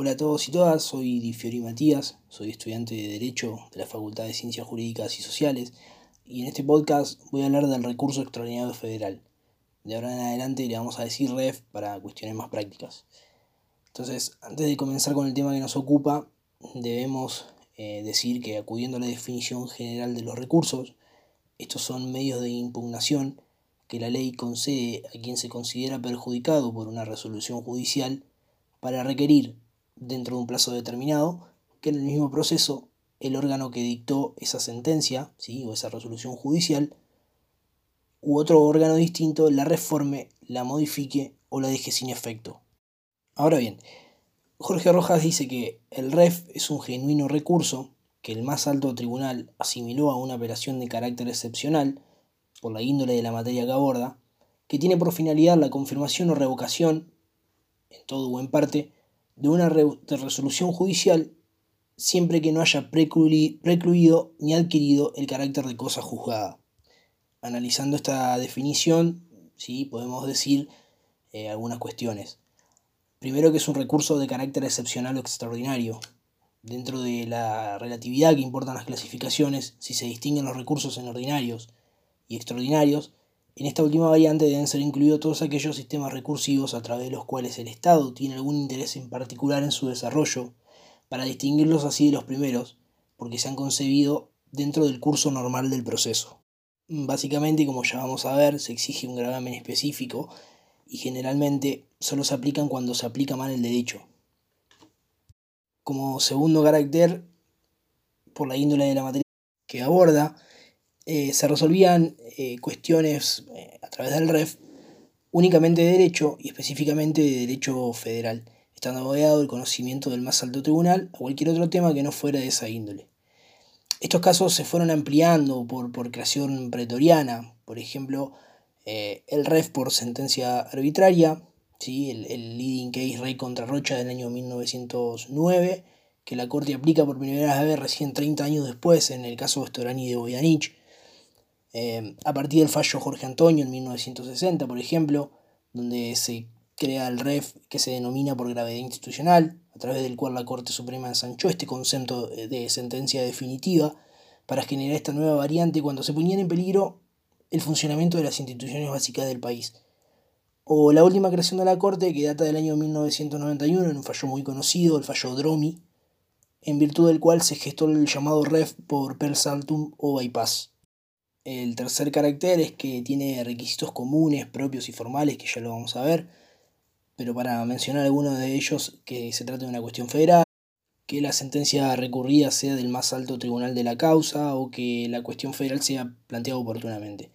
Hola a todos y todas, soy Di Fiori Matías, soy estudiante de Derecho de la Facultad de Ciencias Jurídicas y Sociales y en este podcast voy a hablar del recurso extraordinario federal. De ahora en adelante le vamos a decir REF para cuestiones más prácticas. Entonces, antes de comenzar con el tema que nos ocupa, debemos eh, decir que acudiendo a la definición general de los recursos, estos son medios de impugnación que la ley concede a quien se considera perjudicado por una resolución judicial para requerir, dentro de un plazo determinado, que en el mismo proceso el órgano que dictó esa sentencia ¿sí? o esa resolución judicial u otro órgano distinto la reforme, la modifique o la deje sin efecto. Ahora bien, Jorge Rojas dice que el REF es un genuino recurso que el más alto tribunal asimiló a una operación de carácter excepcional por la índole de la materia que aborda, que tiene por finalidad la confirmación o revocación, en todo o en parte, de una resolución judicial siempre que no haya precluido ni adquirido el carácter de cosa juzgada. Analizando esta definición, ¿sí? podemos decir eh, algunas cuestiones. Primero que es un recurso de carácter excepcional o extraordinario. Dentro de la relatividad que importan las clasificaciones, si se distinguen los recursos en ordinarios y extraordinarios, en esta última variante deben ser incluidos todos aquellos sistemas recursivos a través de los cuales el Estado tiene algún interés en particular en su desarrollo, para distinguirlos así de los primeros, porque se han concebido dentro del curso normal del proceso. Básicamente, como ya vamos a ver, se exige un gravamen específico y generalmente solo se aplican cuando se aplica mal el derecho. Como segundo carácter, por la índole de la materia que aborda, eh, se resolvían eh, cuestiones eh, a través del REF únicamente de derecho y específicamente de derecho federal, estando abodeado el conocimiento del más alto tribunal a cualquier otro tema que no fuera de esa índole. Estos casos se fueron ampliando por, por creación pretoriana, por ejemplo, el REF por sentencia arbitraria, ¿sí? el, el leading case Rey contra Rocha del año 1909, que la Corte aplica por primera vez recién 30 años después en el caso de Storani de Boyanich, eh, a partir del fallo Jorge Antonio en 1960, por ejemplo, donde se crea el REF que se denomina por gravedad institucional, a través del cual la Corte Suprema ensanchó este concepto de sentencia definitiva para generar esta nueva variante cuando se ponían en peligro el funcionamiento de las instituciones básicas del país. O la última creación de la Corte, que data del año 1991, en un fallo muy conocido, el fallo Dromi, en virtud del cual se gestó el llamado REF por per saltum o bypass. El tercer carácter es que tiene requisitos comunes, propios y formales, que ya lo vamos a ver, pero para mencionar algunos de ellos, que se trata de una cuestión federal, que la sentencia recurrida sea del más alto tribunal de la causa o que la cuestión federal sea planteada oportunamente.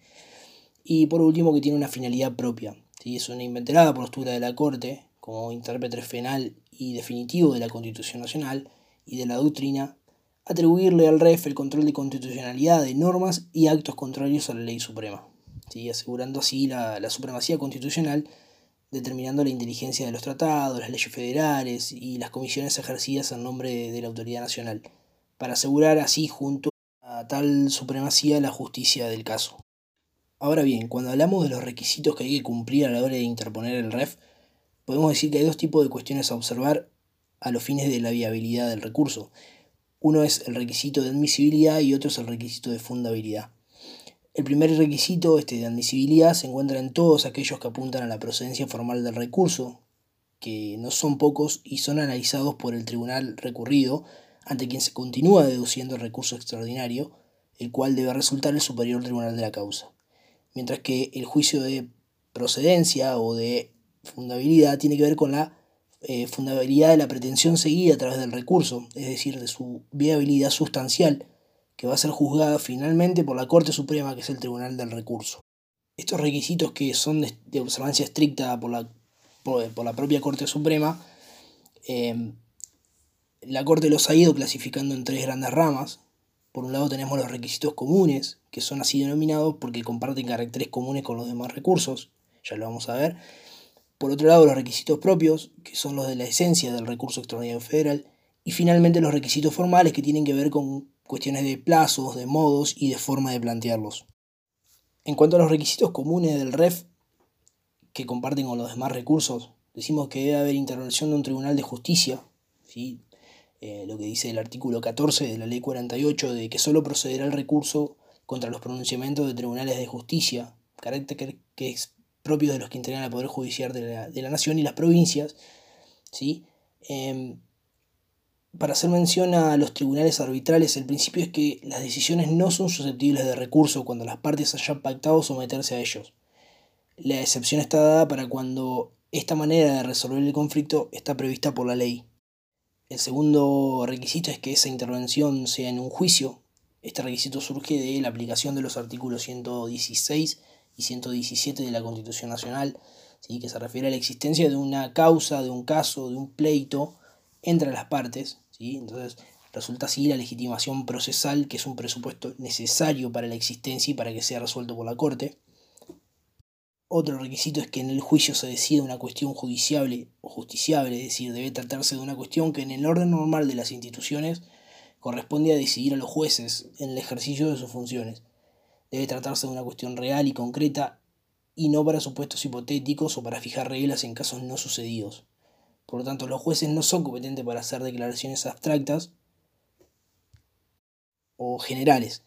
Y por último, que tiene una finalidad propia. si Es una inventarada postura de la Corte, como intérprete penal y definitivo de la Constitución Nacional y de la doctrina, atribuirle al REF el control de constitucionalidad de normas y actos contrarios a la ley suprema, asegurando así la, la supremacía constitucional, determinando la inteligencia de los tratados, las leyes federales y las comisiones ejercidas en nombre de, la autoridad nacional, para asegurar así junto a tal supremacía la justicia del caso. Ahora bien, cuando hablamos de los requisitos que hay que cumplir a la hora de interponer el REF, podemos decir que hay dos tipos de cuestiones a observar a los fines de la viabilidad del recurso. Uno es el requisito de admisibilidad y otro es el requisito de fundabilidad. El primer requisito, este de admisibilidad, se encuentra en todos aquellos que apuntan a la procedencia formal del recurso, que no son pocos y son analizados por el tribunal recurrido, ante quien se continúa deduciendo el recurso extraordinario, el cual debe resultar el superior tribunal de la causa. Mientras que el juicio de procedencia o de fundabilidad tiene que ver con la eh, fundabilidad de la pretensión seguida a través del recurso, es decir, de su viabilidad sustancial, que va a ser juzgada finalmente por la Corte Suprema, que es el Tribunal del Recurso. Estos requisitos que son de, observancia estricta por la, por, la, propia Corte Suprema, em, la Corte los ha ido clasificando en tres grandes ramas. Por un lado tenemos los requisitos comunes, que son así denominados porque comparten caracteres comunes con los demás recursos, ya lo vamos a ver. Por otro lado, los requisitos propios, que son los de la esencia del recurso extraordinario federal. Y finalmente los requisitos formales, que tienen que ver con cuestiones de plazos, de modos y de forma de plantearlos. En cuanto a los requisitos comunes del REF, que comparten con los demás recursos, decimos que debe haber intervención de un tribunal de justicia, ¿sí? Eh, lo que dice el artículo 14 de la Ley 48, de que solo procederá el recurso contra los pronunciamientos de tribunales de justicia, carácter que es propio de los que integran el Poder Judicial de la, Nación y las provincias, ¿sí? Em, para hacer mención a los tribunales arbitrales, el principio es que las decisiones no son susceptibles de recurso cuando las partes hayan pactado someterse a ellos. La excepción está dada para cuando esta manera de resolver el conflicto está prevista por la ley. El segundo requisito es que esa intervención sea en un juicio. Este requisito surge de la aplicación de los artículos 116 y 117 de la Constitución Nacional, ¿sí? que se refiere a la existencia de una causa, de un caso, de un pleito entre las partes. ¿sí? Entonces resulta así la legitimación procesal, que es un presupuesto necesario para la existencia y para que sea resuelto por la Corte. Otro requisito es que en el juicio se decida una cuestión judiciable o justiciable, es decir, debe tratarse de una cuestión que en el orden normal de las instituciones corresponde a decidir a los jueces en el ejercicio de sus funciones. Debe tratarse de una cuestión real y concreta y no para supuestos hipotéticos o para fijar reglas en casos no sucedidos. Por lo tanto, los jueces no son competentes para hacer declaraciones abstractas o generales.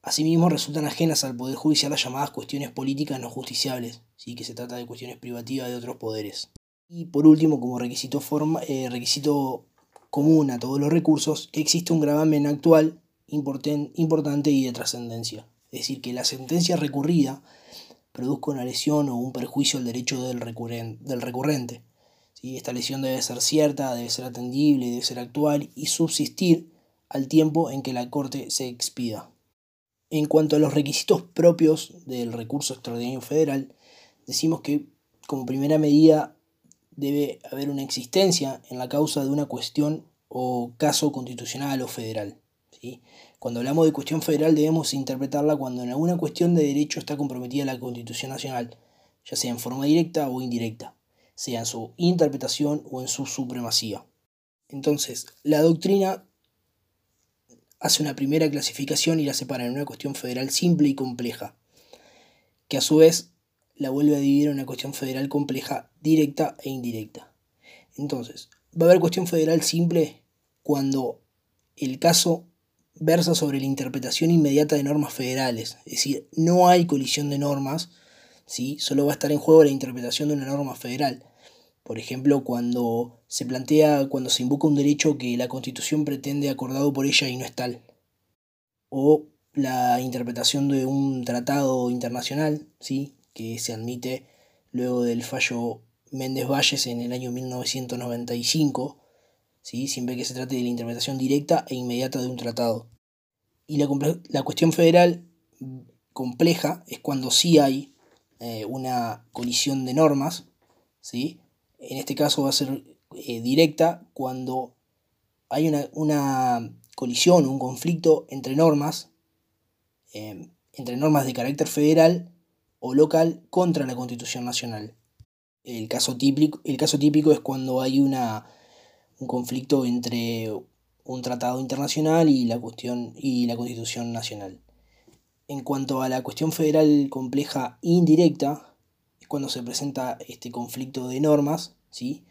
Asimismo, resultan ajenas al Poder Judicial las llamadas cuestiones políticas no justiciables, ¿sí? que se trata de cuestiones privativas de otros poderes. Y por último, como requisito, forma, eh, requisito común a todos los recursos, existe un gravamen actual importante y de trascendencia es decir, que la sentencia recurrida produzca una lesión o un perjuicio al derecho del, recurrente. Esta lesión debe ser cierta, debe ser atendible, debe ser actual y subsistir al tiempo en que la Corte se expida. En cuanto a los requisitos propios del recurso extraordinario federal, decimos que como primera medida debe haber una existencia en la causa de una cuestión o caso constitucional o federal. Cuando hablamos de cuestión federal debemos interpretarla cuando en alguna cuestión de derecho está comprometida la Constitución Nacional, ya sea en forma directa o indirecta, sea en su interpretación o en su supremacía. Entonces, la doctrina hace una primera clasificación y la separa en una cuestión federal simple y compleja, que a su vez la vuelve a dividir en una cuestión federal compleja, directa e indirecta. Entonces, va a haber cuestión federal simple cuando el caso versa sobre la interpretación inmediata de normas federales, es decir, no hay colisión de normas, ¿sí? solo va a estar en juego la interpretación de una norma federal. Por ejemplo, cuando se plantea, cuando se invoca un derecho que la Constitución pretende acordado por ella y no es tal. O la interpretación de un tratado internacional, ¿sí? que se admite luego del fallo Méndez Valles en el año 1995, ¿sí? siempre que se trate de la interpretación directa e inmediata de un tratado. Y la, la cuestión federal compleja es cuando sí hay eh, una colisión de normas, ¿sí? en este caso va a ser eh, directa cuando hay una, una colisión, un conflicto entre normas, em, entre normas de carácter federal o local contra la Constitución Nacional. El caso típico, el caso típico es cuando hay una un conflicto entre un tratado internacional y la, cuestión, y la Constitución Nacional. En cuanto a la cuestión federal compleja indirecta, es cuando se presenta este conflicto de normas, ¿sí?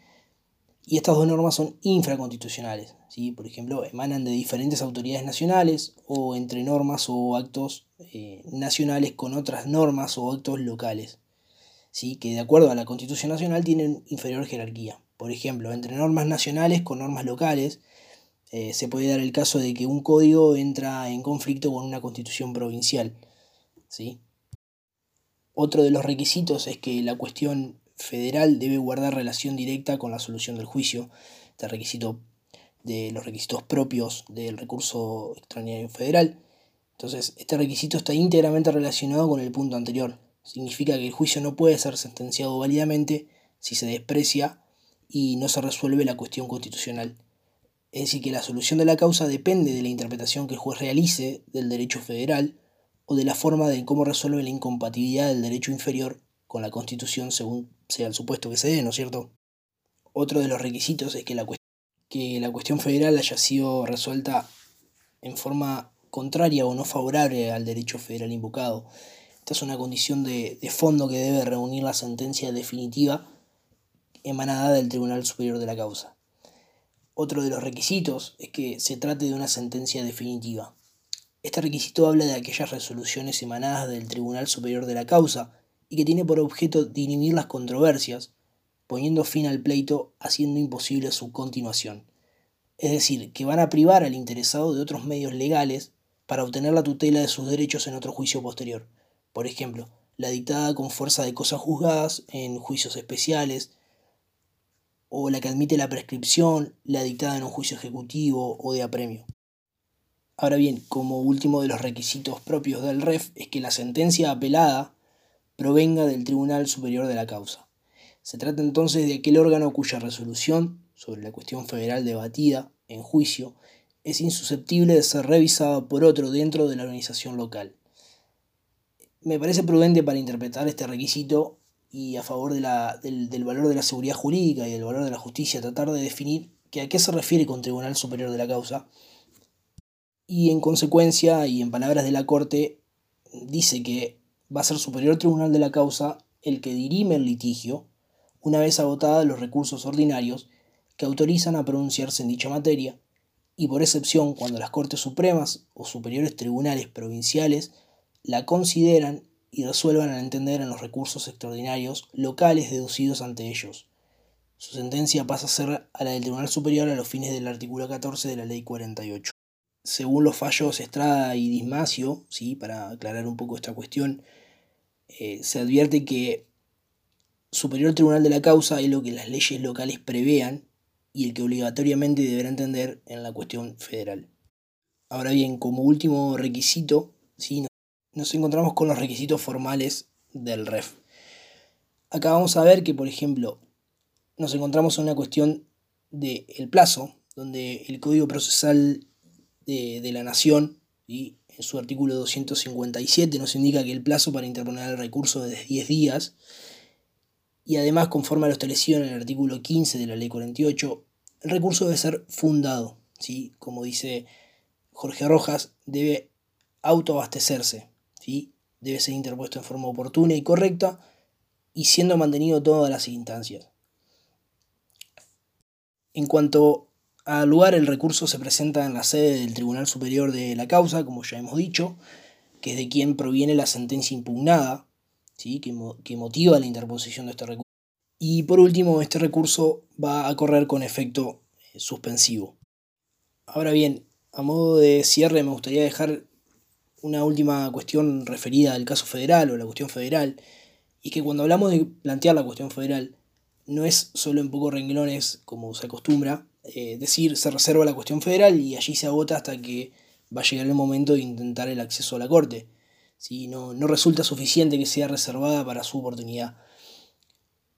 y estas dos normas son infraconstitucionales, ¿sí? por ejemplo, emanan de diferentes autoridades nacionales o entre normas o actos eh, nacionales con otras normas o actos locales, ¿sí? que de acuerdo a la Constitución Nacional tienen inferior jerarquía. Por ejemplo, entre normas nacionales con normas locales, eh, se puede dar el caso de que un código entra en conflicto con una constitución provincial. ¿sí? Otro de los requisitos es que la cuestión federal debe guardar relación directa con la solución del juicio. Este requisito de los requisitos propios del recurso extraordinario federal. Entonces, este requisito está íntegramente relacionado con el punto anterior. Significa que el juicio no puede ser sentenciado válidamente si se desprecia y no se resuelve la cuestión constitucional. Es decir, que la solución de la causa depende de la interpretación que el juez realice del derecho federal o de la forma de cómo resuelve la incompatibilidad del derecho inferior con la Constitución según sea el supuesto que se dé, ¿no es cierto? Otro de los requisitos es que la, que la cuestión federal haya sido resuelta en forma contraria o no favorable al derecho federal invocado. Esta es una condición de, de fondo que debe reunir la sentencia definitiva emanada del Tribunal Superior de la causa. Otro de los requisitos es que se trate de una sentencia definitiva. Este requisito habla de aquellas resoluciones emanadas del Tribunal Superior de la causa y que tiene por objeto dirimir las controversias, poniendo fin al pleito, haciendo imposible su continuación. Es decir, que van a privar al interesado de otros medios legales para obtener la tutela de sus derechos en otro juicio posterior. Por ejemplo, la dictada con fuerza de cosas juzgadas en juicios especiales, o la que admite la prescripción, la dictada en un juicio ejecutivo o de apremio. Ahora bien, como último de los requisitos propios del REF es que la sentencia apelada provenga del Tribunal Superior de la causa. Se trata entonces de aquel órgano cuya resolución sobre la cuestión federal debatida en juicio es insusceptible de ser revisada por otro dentro de la organización local. Me parece prudente para interpretar este requisito y a favor del, del valor de la seguridad jurídica y del valor de la justicia tratar de definir que a qué se refiere con Tribunal Superior de la Causa. Y en consecuencia, y en palabras de la Corte, dice que va a ser superior tribunal de la causa el que dirime el litigio una vez agotados los recursos ordinarios que autorizan a pronunciarse en dicha materia, y por excepción cuando las Cortes Supremas o superiores tribunales provinciales la consideran y resuelvan al entender en los recursos extraordinarios locales deducidos ante ellos. Su sentencia pasa a ser a la del Tribunal Superior a los fines del artículo 14 de la Ley 48 según los fallos Estrada y Dismacio, ¿sí? para aclarar un poco esta cuestión, eh, se advierte que superior tribunal de la causa es lo que las leyes locales prevean y el que obligatoriamente deberá entender en la cuestión federal. Ahora bien, como último requisito, ¿sí? Nos encontramos con los requisitos formales del REF. Acá vamos a ver que, por ejemplo, nos encontramos en una cuestión del el plazo, donde el Código Procesal de, la Nación, y en su artículo 257 nos indica que el plazo para interponer el recurso es de 10 días, y además, conforme a lo establecido en el artículo 15 de la Ley 48, el recurso debe ser fundado, ¿sí? como dice Jorge Rojas, debe autoabastecerse, ¿sí? debe ser interpuesto en forma oportuna y correcta y siendo mantenido todas las instancias. En cuanto al lugar, el recurso se presenta en la sede del Tribunal Superior de la causa, como ya hemos dicho, que es de quien proviene la sentencia impugnada, ¿sí? que, que motiva la interposición de este recurso. Y por último, este recurso va a correr con efecto eh, suspensivo. Ahora bien, a modo de cierre me gustaría dejar una última cuestión referida al caso federal o la cuestión federal, y que cuando hablamos de plantear la cuestión federal, no es solo en pocos renglones como se acostumbra, eh, decir se reserva la cuestión federal y allí se agota hasta que va a llegar el momento de intentar el acceso a la Corte. Si no, no resulta suficiente que sea reservada para su oportunidad.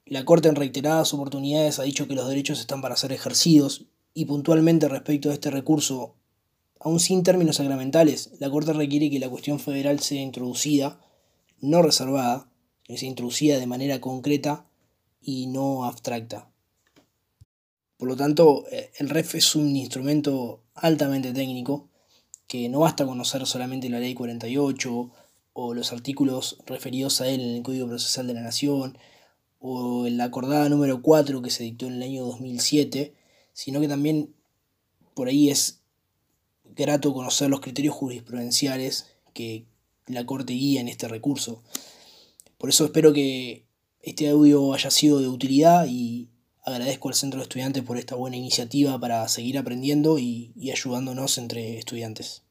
La Corte en reiteradas oportunidades ha dicho que los derechos están para ser ejercidos y puntualmente respecto a este recurso, aún sin términos sacramentales, la Corte requiere que la cuestión federal sea introducida, no reservada, sea introducida de manera concreta y no abstracta. Por lo tanto, eh, el REF es un instrumento altamente técnico que no basta conocer solamente la ley 48 o los artículos referidos a él en el Código Procesal de la Nación o en la acordada número 4 que se dictó en el año 2007, sino que también por ahí es grato conocer los criterios jurisprudenciales que la Corte guía en este recurso. Por eso espero que este audio haya sido de utilidad y Agradezco al Centro de Estudiantes por esta buena iniciativa para seguir aprendiendo y, y ayudándonos entre estudiantes.